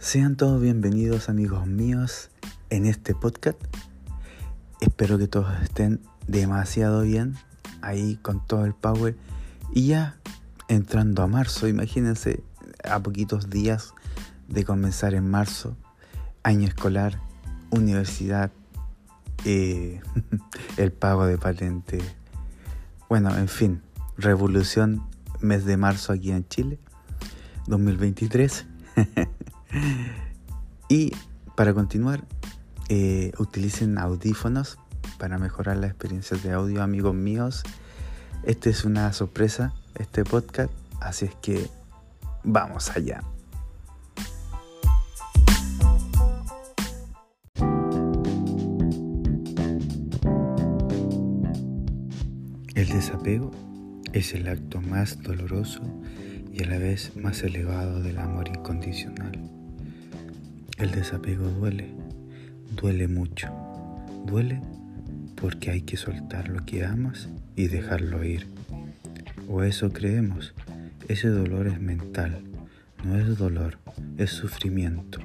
Sean todos bienvenidos amigos míos en este podcast. Espero que todos estén demasiado bien, ahí con todo el power. Y ya entrando a marzo, imagínense a poquitos días de comenzar en marzo, año escolar, universidad, eh, el pago de patente. Bueno, en fin, revolución, mes de marzo aquí en Chile, 2023. y para continuar, eh, utilicen audífonos para mejorar la experiencia de audio, amigos míos. Este es una sorpresa, este podcast, así es que vamos allá. El desapego es el acto más doloroso y a la vez más elevado del amor incondicional. El desapego duele, duele mucho, duele porque hay que soltar lo que amas y dejarlo ir. O eso creemos, ese dolor es mental, no es dolor, es sufrimiento.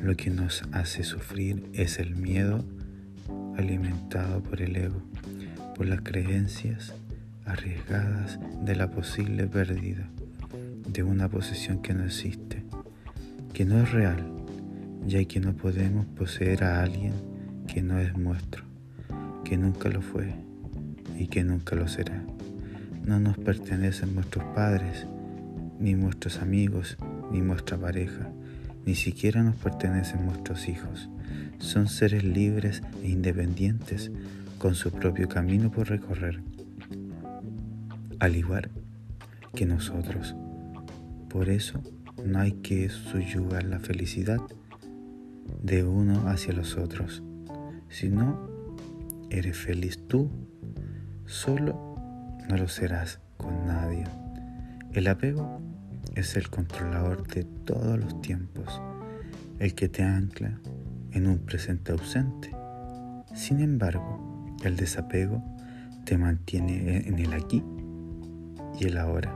Lo que nos hace sufrir es el miedo alimentado por el ego, por las creencias arriesgadas de la posible pérdida de una posesión que no existe, que no es real, ya que no podemos poseer a alguien que no es nuestro, que nunca lo fue y que nunca lo será. No nos pertenecen nuestros padres, ni nuestros amigos, ni nuestra pareja, ni siquiera nos pertenecen nuestros hijos. Son seres libres e independientes con su propio camino por recorrer, al igual que nosotros. Por eso no hay que subyugar la felicidad de uno hacia los otros. Si no eres feliz tú, solo no lo serás con nadie. El apego es el controlador de todos los tiempos, el que te ancla en un presente ausente. Sin embargo, el desapego te mantiene en el aquí y el ahora.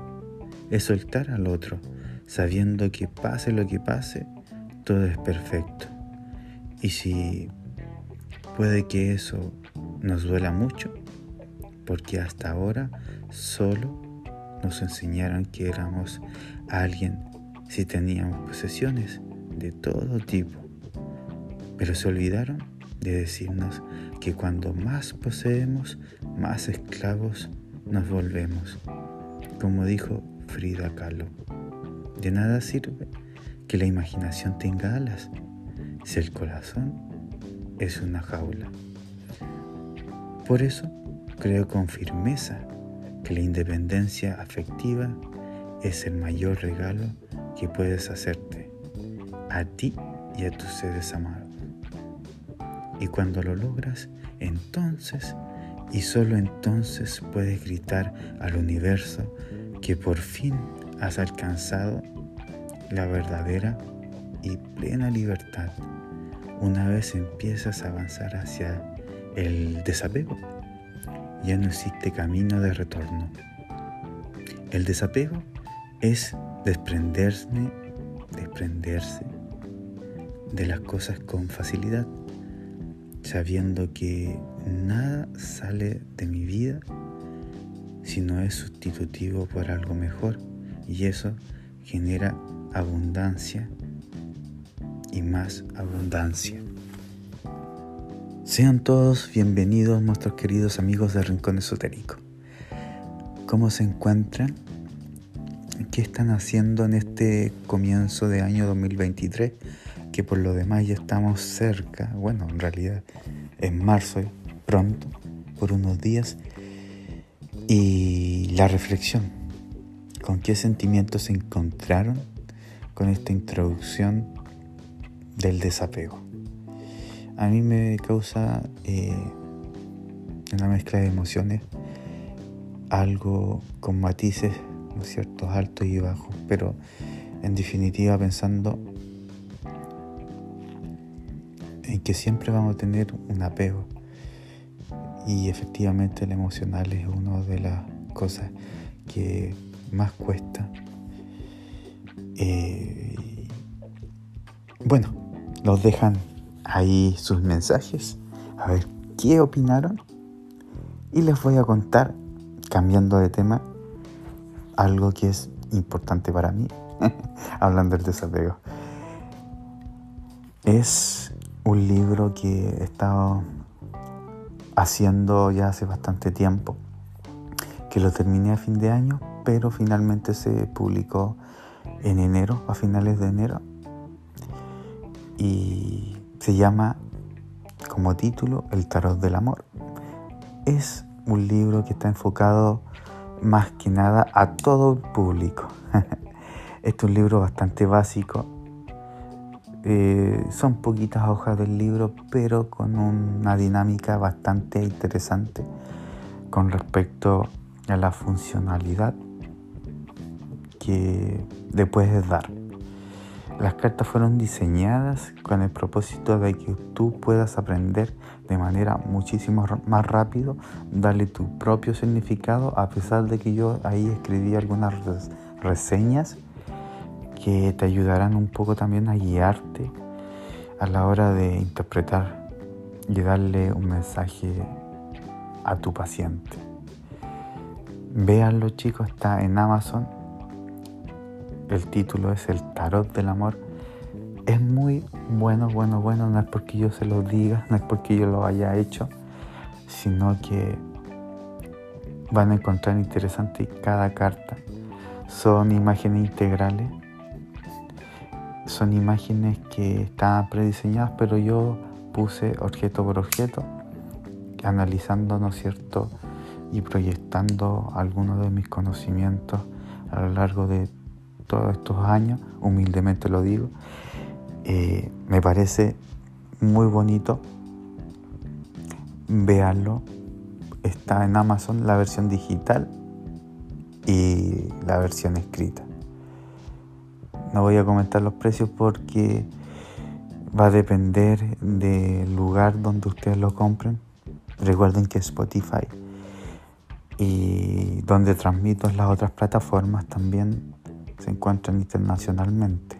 Es soltar al otro, sabiendo que pase lo que pase, todo es perfecto. Y si puede que eso nos duela mucho, porque hasta ahora solo nos enseñaron que éramos alguien si teníamos posesiones de todo tipo, pero se olvidaron de decirnos que cuando más poseemos, más esclavos nos volvemos. Como dijo Frida Kahlo, de nada sirve que la imaginación tenga alas si el corazón es una jaula. Por eso creo con firmeza que la independencia afectiva es el mayor regalo que puedes hacerte a ti y a tus seres amados. Y cuando lo logras, entonces y solo entonces puedes gritar al universo que por fin has alcanzado la verdadera y plena libertad una vez empiezas a avanzar hacia el desapego. Ya no existe camino de retorno. El desapego es desprenderse, desprenderse de las cosas con facilidad, sabiendo que nada sale de mi vida si no es sustitutivo por algo mejor y eso genera abundancia y más abundancia. Sean todos bienvenidos nuestros queridos amigos de Rincón Esotérico. ¿Cómo se encuentran? ¿Qué están haciendo en este comienzo de año 2023? Que por lo demás ya estamos cerca, bueno, en realidad en marzo, pronto, por unos días. Y la reflexión, ¿con qué sentimientos se encontraron con esta introducción del desapego? A mí me causa eh, una mezcla de emociones, algo con matices, ¿no es cierto?, altos y bajos, pero en definitiva pensando en que siempre vamos a tener un apego y efectivamente el emocional es una de las cosas que más cuesta. Eh, Bueno, nos dejan ahí sus mensajes, a ver qué opinaron. Y les voy a contar, cambiando de tema, algo que es importante para mí, hablando del desapego. Es un libro que he estado haciendo ya hace bastante tiempo, que lo terminé a fin de año, pero finalmente se publicó en enero, a finales de enero, y se llama como título El tarot del amor. Es un libro que está enfocado más que nada a todo el público. este es un libro bastante básico. Eh, son poquitas hojas del libro, pero con una dinámica bastante interesante con respecto a la funcionalidad que le puedes dar. Las cartas fueron diseñadas con el propósito de que tú puedas aprender de manera muchísimo más rápido, darle tu propio significado, a pesar de que yo ahí escribí algunas reseñas que te ayudarán un poco también a guiarte a la hora de interpretar y darle un mensaje a tu paciente. Véanlo chicos, está en Amazon el título es El Tarot del Amor. Es muy bueno, bueno, bueno. No es porque yo se lo diga, no es porque yo lo haya hecho, sino que van a encontrar interesante cada carta. Son imágenes integrales. Son imágenes que están prediseñadas, pero yo puse objeto por objeto, analizando, ¿no es cierto? Y proyectando algunos de mis conocimientos a lo largo de todos estos años, humildemente lo digo. Eh, me parece muy bonito. Véanlo. Está en Amazon la versión digital y la versión escrita. No voy a comentar los precios porque va a depender del lugar donde ustedes lo compren. Recuerden que Spotify y donde transmito las otras plataformas también se encuentran internacionalmente.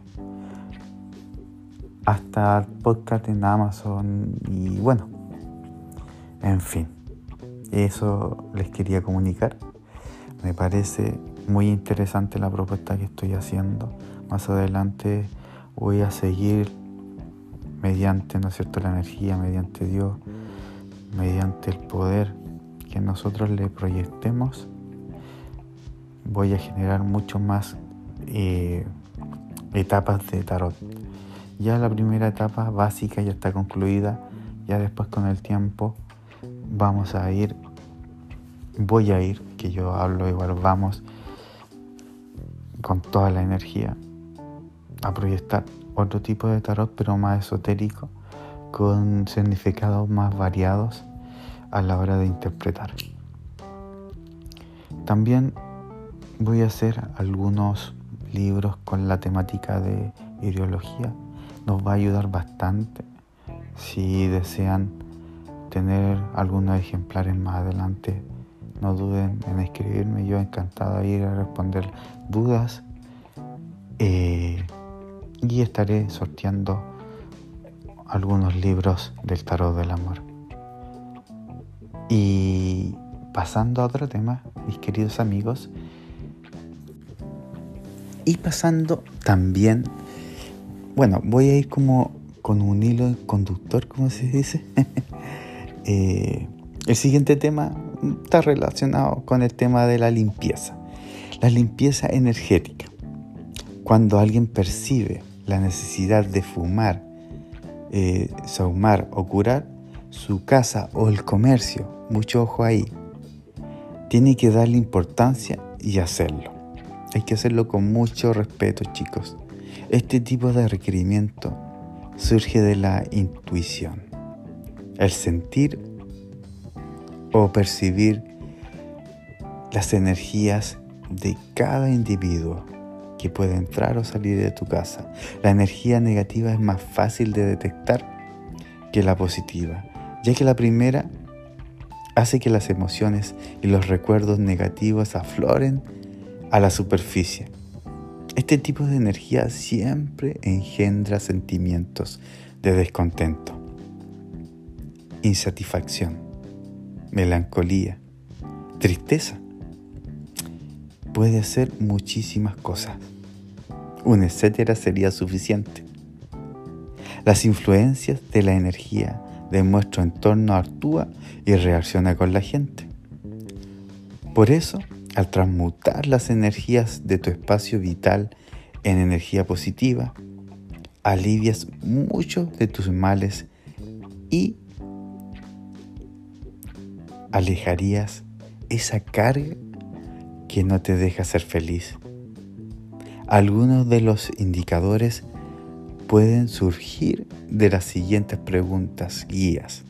Hasta el podcast en Amazon y bueno, en fin, eso les quería comunicar. Me parece muy interesante la propuesta que estoy haciendo. Más adelante voy a seguir mediante, ¿no es cierto?, la energía, mediante Dios, mediante el poder que nosotros le proyectemos, voy a generar mucho más etapas de tarot. Ya la primera etapa básica ya está concluida, ya después con el tiempo vamos a ir, voy a ir, que yo hablo igual, vamos con toda la energía a proyectar otro tipo de tarot, pero más esotérico, con significados más variados a la hora de interpretar. También voy a hacer algunos libros con la temática de ideología nos va a ayudar bastante. Si desean tener algunos ejemplares más adelante, no duden en escribirme. Yo encantado de ir a responder dudas eh, y estaré sorteando algunos libros del tarot del amor. Y pasando a otro tema, mis queridos amigos, y pasando también, bueno, voy a ir como con un hilo conductor, como se dice. Eh, el siguiente tema está relacionado con el tema de la limpieza. La limpieza energética. Cuando alguien percibe la necesidad de fumar, eh, saumar o curar su casa o el comercio, mucho ojo ahí, tiene que darle importancia y hacerlo. Hay que hacerlo con mucho respeto, chicos. Este tipo de requerimiento surge de la intuición, el sentir o percibir las energías de cada individuo que puede entrar o salir de tu casa. La energía negativa es más fácil de detectar que la positiva, ya que la primera hace que las emociones y los recuerdos negativos afloren a la superficie. Este tipo de energía siempre engendra sentimientos de descontento, insatisfacción, melancolía, tristeza. Puede hacer muchísimas cosas. Un etcétera sería suficiente. Las influencias de la energía de nuestro entorno actúa y reacciona con la gente. Por eso, al transmutar las energías de tu espacio vital en energía positiva, alivias muchos de tus males y alejarías esa carga que no te deja ser feliz. Algunos de los indicadores pueden surgir de las siguientes preguntas guías.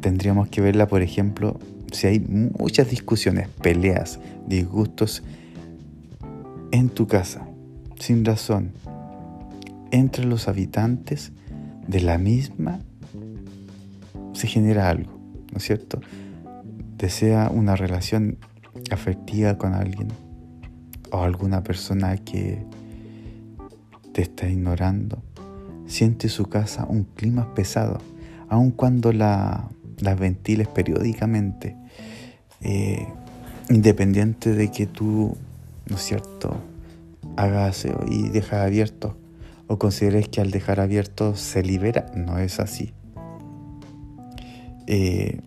Tendríamos que verla, por ejemplo, si hay muchas discusiones, peleas, disgustos en tu casa, sin razón, entre los habitantes de la misma, se genera algo, ¿no es cierto? Desea una relación afectiva con alguien o alguna persona que te está ignorando. Siente su casa un clima pesado, aun cuando la, ventiles periódicamente, eh, independiente de que tú, ¿no es cierto?, hagas y dejas abierto o consideres que al dejar abierto se libera. No es así. Eh,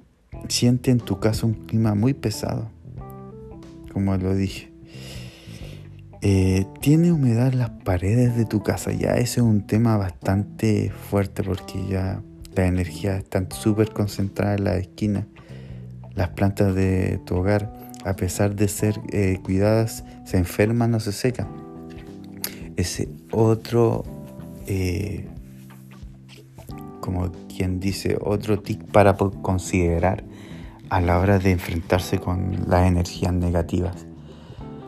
siente en tu casa un clima muy pesado, como lo dije. Eh, tiene humedad las paredes de tu casa. Ya ese es un tema bastante fuerte porque ya la energía está súper concentrada en la esquina. Las plantas de tu hogar, a pesar de ser eh, cuidadas, se enferman o se secan. Ese otro, eh, como quien dice, otro tic para considerar a la hora de enfrentarse con las energías negativas.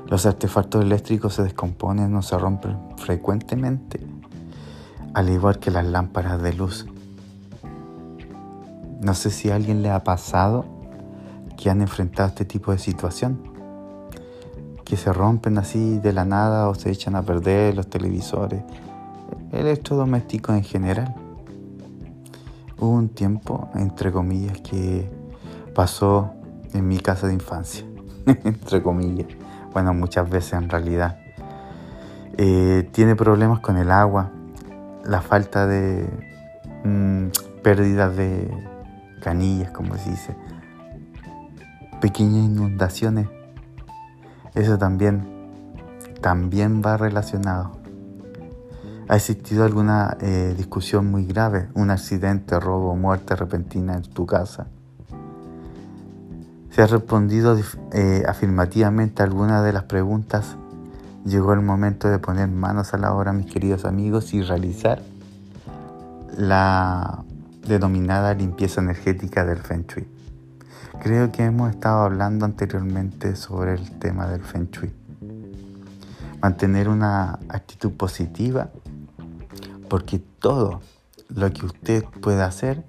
Los artefactos eléctricos se descomponen o se rompen frecuentemente, al igual que las lámparas de luz. No sé si a alguien le ha pasado que han enfrentado este tipo de situación, que se rompen así de la nada o se echan a perder los televisores, electrodomésticos en general. Hubo un tiempo, entre comillas, que pasó en mi casa de infancia, entre comillas bueno, muchas veces en realidad. Eh, tiene problemas con el agua, la falta de mm, pérdidas de canillas, como se dice, pequeñas inundaciones. Eso también, también va relacionado. ¿Ha existido alguna eh, discusión muy grave? ¿Un accidente, robo, muerte repentina en tu casa? Si has respondido eh, afirmativamente a alguna de las preguntas, llegó el momento de poner manos a la obra, mis queridos amigos, y realizar la denominada limpieza energética del Feng Shui. Creo que hemos estado hablando anteriormente sobre el tema del Feng Shui. Mantener una actitud positiva, porque todo lo que usted pueda hacer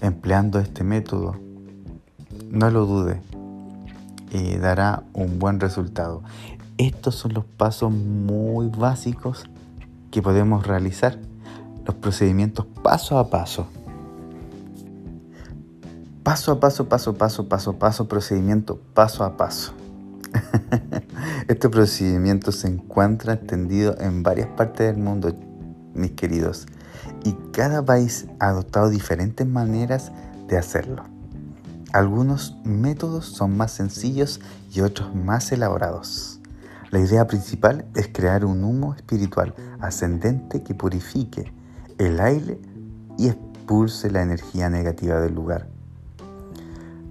empleando este método no lo dude, y dará un buen resultado. Estos son los pasos muy básicos que podemos realizar, los procedimientos paso a paso. Paso a paso, paso paso, paso paso, procedimiento paso a paso. este procedimiento se encuentra extendido en varias partes del mundo, mis queridos, y cada país ha adoptado diferentes maneras de hacerlo. Algunos métodos son más sencillos y otros más elaborados. La idea principal es crear un humo espiritual ascendente que purifique el aire y expulse la energía negativa del lugar.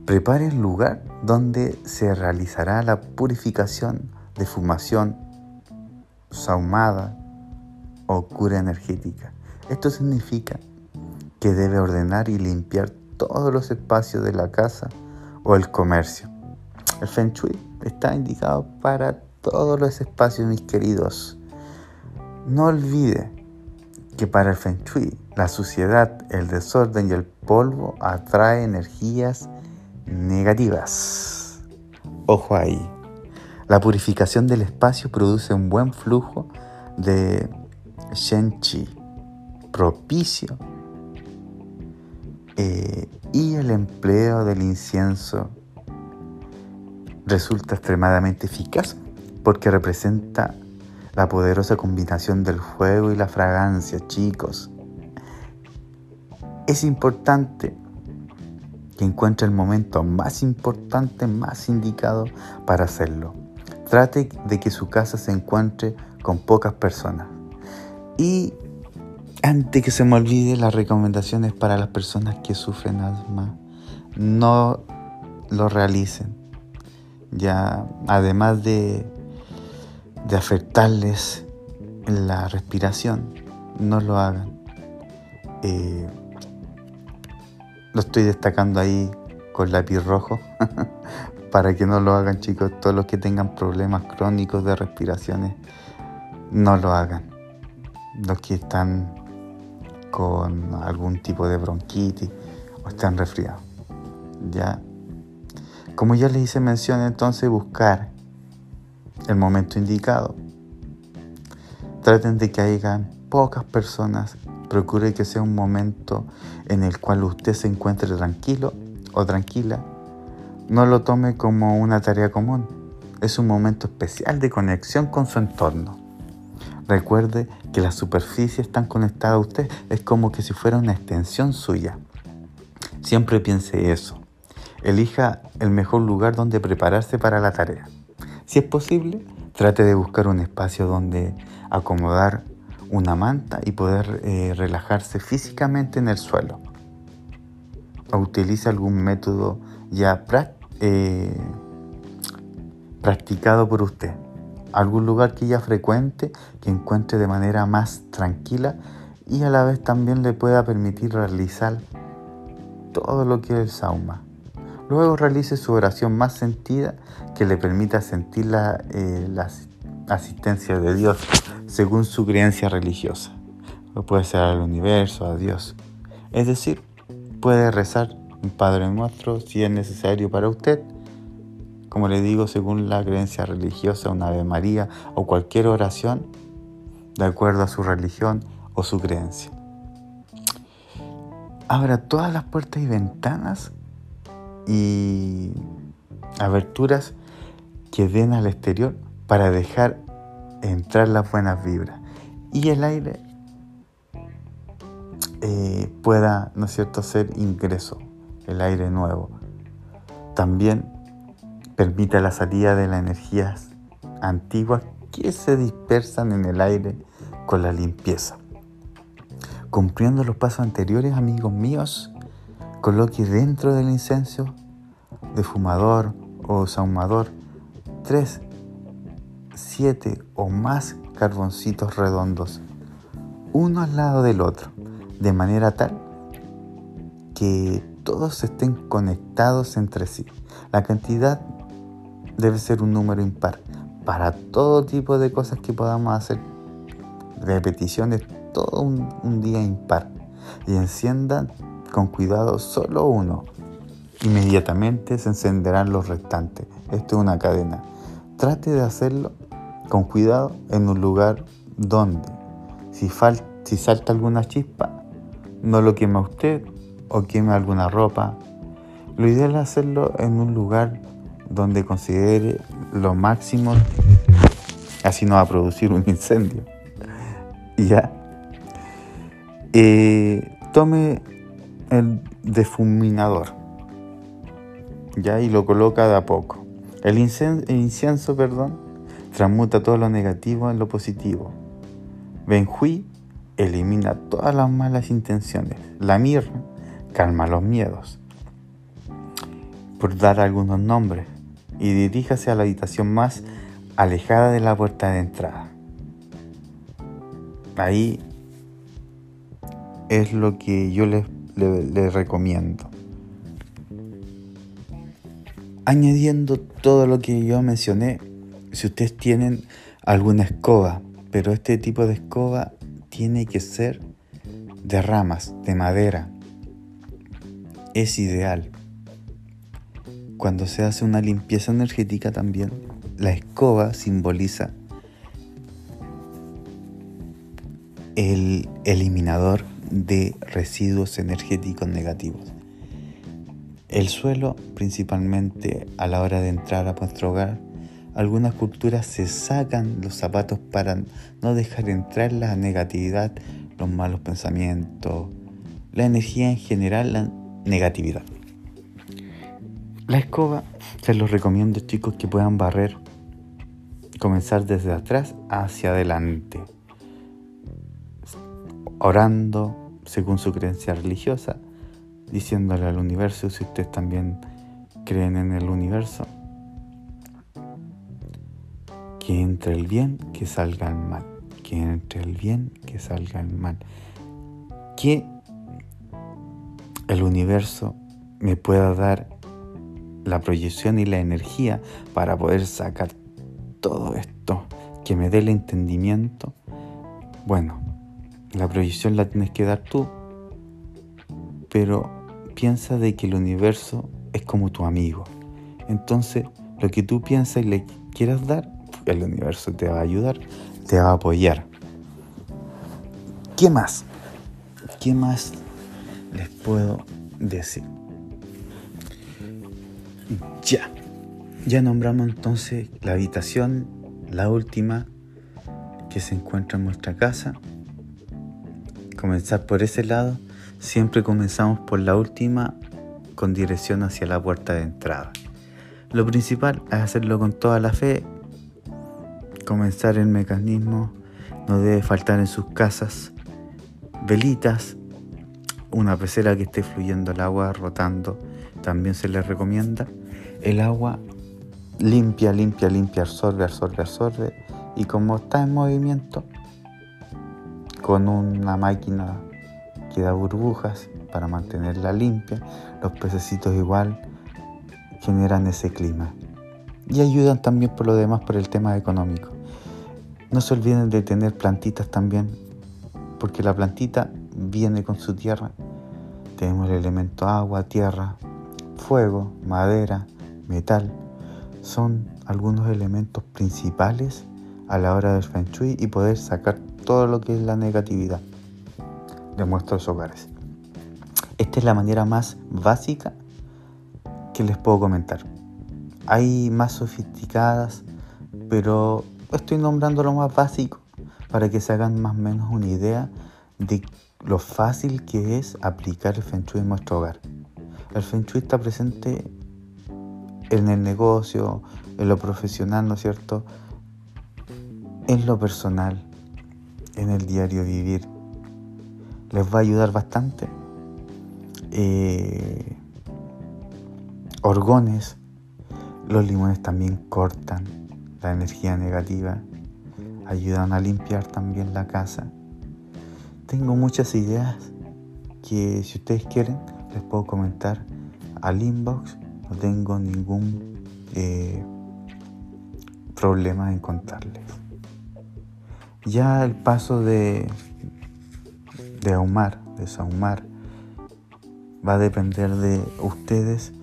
Prepare el lugar donde se realizará la purificación de fumación, saumada o cura energética. Esto significa que debe ordenar y limpiar todos los espacios de la casa o el comercio. El Feng Shui está indicado para todos los espacios, mis queridos. No olvide que para el Feng Shui la suciedad, el desorden y el polvo atrae energías negativas. Ojo ahí. La purificación del espacio produce un buen flujo de Shen Chi, propicio, eh, y el empleo del incienso resulta extremadamente eficaz porque representa la poderosa combinación del fuego y la fragancia, chicos. Es importante que encuentre el momento más importante, más indicado para hacerlo. Trate de que su casa se encuentre con pocas personas. Y antes que se me olvide, las recomendaciones para las personas que sufren asma, no lo realicen. Ya, además de, de afectarles la respiración, no lo hagan. Eh, lo estoy destacando ahí con lápiz rojo para que no lo hagan chicos. Todos los que tengan problemas crónicos de respiraciones, no lo hagan. Los que están con algún tipo de bronquitis o están resfriados. Ya. Como ya les hice mención, entonces buscar el momento indicado. Traten de que hayan pocas personas Procure que sea un momento en el cual usted se encuentre tranquilo o tranquila. No lo tome como una tarea común. Es un momento especial de conexión con su entorno. Recuerde que las superficies están conectadas a usted. Es como que si fuera una extensión suya. Siempre piense eso. Elija el mejor lugar donde prepararse para la tarea. Si es posible, trate de buscar un espacio donde acomodar una manta y poder eh, relajarse físicamente en el suelo. O utilice algún método ya eh, practicado por usted. Algún lugar que ya frecuente, que encuentre de manera más tranquila y a la vez también le pueda permitir realizar todo lo que es el sauma. Luego realice su oración más sentida que le permita sentir la, eh, la asistencia de Dios según su creencia religiosa. Puede ser al universo, a Dios. Es decir, puede rezar un Padre Nuestro si es necesario para usted. Como le digo, según la creencia religiosa, una Ave María o cualquier oración, de acuerdo a su religión o su creencia. Abra todas las puertas y ventanas y aberturas que den al exterior para dejar entrar las buenas vibras y el aire eh, pueda, ¿no es cierto?, ser ingreso, el aire nuevo. También permite la salida de las energías antiguas que se dispersan en el aire con la limpieza. Cumpliendo los pasos anteriores, amigos míos, coloque dentro del incenso de fumador o saumador tres siete o más carboncitos redondos, uno al lado del otro, de manera tal que todos estén conectados entre sí. La cantidad debe ser un número impar para todo tipo de cosas que podamos hacer. Repeticiones todo un, día impar. Y enciendan con cuidado solo uno. Inmediatamente se encenderán los restantes. Esto es una cadena. Trate de hacerlo con cuidado en un lugar donde, si, salta alguna chispa, no lo quema usted o quema alguna ropa. Lo ideal es hacerlo en un lugar donde considere lo máximo, así no va a producir un incendio. Ya. Eh, tome el defuminador. Ya, y lo coloca de a poco. El el incienso perdón, transmuta todo lo negativo en lo positivo. Benjuí elimina todas las malas intenciones. La mirra calma los miedos. Por dar algunos nombres, y diríjase a la habitación más alejada de la puerta de entrada. Ahí es lo que yo les recomiendo. Añadiendo todo lo que yo mencioné, si ustedes tienen alguna escoba, pero este tipo de escoba tiene que ser de ramas, de madera. Es ideal. Cuando se hace una limpieza energética también, la escoba simboliza el eliminador de residuos energéticos negativos. El suelo, principalmente a la hora de entrar a nuestro hogar, algunas culturas se sacan los zapatos para no dejar entrar la negatividad, los malos pensamientos, la energía en general, la negatividad. La escoba, se los recomiendo chicos que puedan barrer, comenzar desde atrás hacia adelante, orando según su creencia religiosa, diciéndole al universo, si ustedes también creen en el universo, que entre el bien, que salga el mal, que entre el bien, que salga el mal, que el universo me pueda dar la proyección y la energía para poder sacar todo esto, que me dé el entendimiento, bueno, la proyección la tienes que dar tú, pero piensa de que el universo es como tu amigo. Entonces, lo que tú piensas y le quieras dar, el universo te va a ayudar, te va a apoyar. ¿Qué más? ¿Qué más les puedo decir? Ya. Ya nombramos entonces la habitación, la última que se encuentra en nuestra casa. Comenzar por ese lado. Siempre comenzamos por la última con dirección hacia la puerta de entrada. Lo principal es hacerlo con toda la fe. Comenzar el mecanismo. No debe faltar en sus casas velitas, una pecera que esté fluyendo el agua, rotando, también se les recomienda. El agua limpia, limpia, limpia, absorbe, absorbe, absorbe. Y como está en movimiento, con una máquina que da burbujas para mantenerla limpia, los pececitos igual generan ese clima. Y ayudan también por lo demás por el tema económico. No se olviden de tener plantitas también, porque la plantita viene con su tierra. Tenemos el elemento agua, tierra, fuego, madera, metal son algunos elementos principales a la hora del Feng Shui y poder sacar todo lo que es la negatividad de nuestros hogares. Esta es la manera más básica que les puedo comentar. Hay más sofisticadas, pero estoy nombrando lo más básico para que se hagan más o menos una idea de lo fácil que es aplicar el Feng Shui en nuestro hogar. El Feng Shui está presente en el negocio, en lo profesional, ¿no es cierto? En lo personal, en el diario vivir. Les va a ayudar bastante. Eh, orgones, los limones también cortan la energía negativa, ayudan a limpiar también la casa. Tengo muchas ideas que si ustedes quieren les puedo comentar al inbox no tengo ningún eh, problema en contarles. Ya el paso de, de ahumar, de sahumar, va a depender de ustedes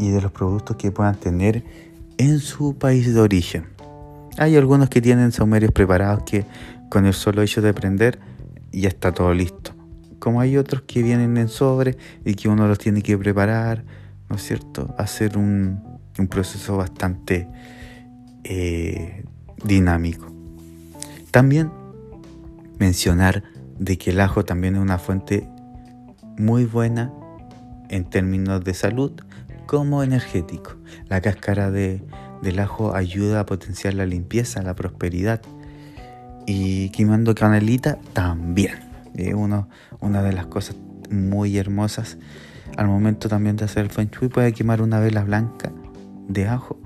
y de los productos que puedan tener en su país de origen. Hay algunos que tienen saumerios preparados que con el solo hecho de prender ya está todo listo. Como hay otros que vienen en sobre y que uno los tiene que preparar, ¿no es cierto? Hacer un, proceso bastante eh, dinámico. También mencionar de que el ajo también es una fuente muy buena en términos de salud como energético. La cáscara de, del ajo ayuda a potenciar la limpieza, la prosperidad. Y quemando canelita también. Es una de las cosas muy hermosas al momento también de hacer el feng shui puede quemar una vela blanca de ajo,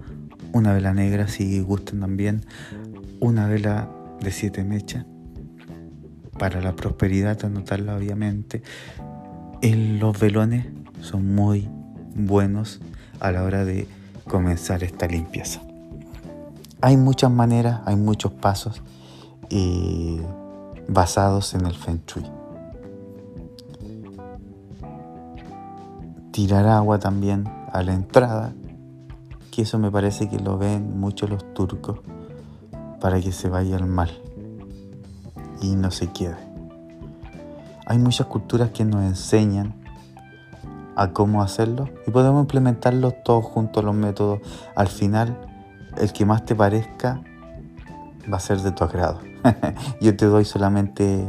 una vela negra si gustan también, una vela de siete mechas para la prosperidad, anotarla obviamente. los velones son muy buenos a la hora de comenzar esta limpieza. Hay muchas maneras, hay muchos pasos eh, basados en el Feng Shui. tirar agua también a la entrada, que eso me parece que lo ven mucho los turcos para que se vaya al mal y no se quede. Hay muchas culturas que nos enseñan a cómo hacerlo y podemos implementarlos todos juntos los métodos. Al final, el que más te parezca va a ser de tu agrado. Yo te doy solamente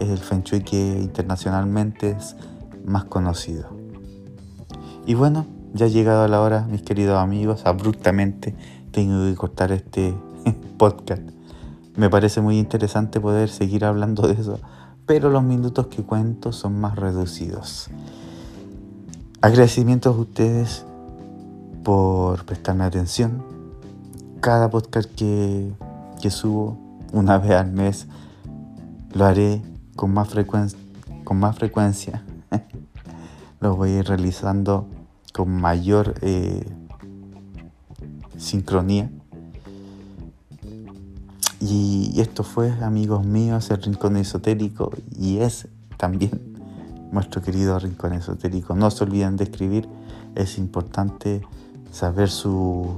el Feng Shui que internacionalmente es más conocido. Y bueno, ya ha llegado la hora, mis queridos amigos, abruptamente tengo que cortar este podcast. Me parece muy interesante poder seguir hablando de eso, pero los minutos que cuento son más reducidos. Agradecimientos a ustedes por prestarme atención. Cada podcast que, que subo una vez al mes lo haré con más, frecuencia con más frecuencia. lo voy a ir realizando con mayor eh, sincronía. Y esto fue, amigos míos, el Rincón Esotérico y es también nuestro querido Rincón Esotérico. No se olviden de escribir, es importante saber su,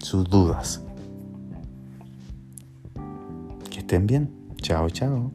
sus dudas. Que estén bien. Chao, chao.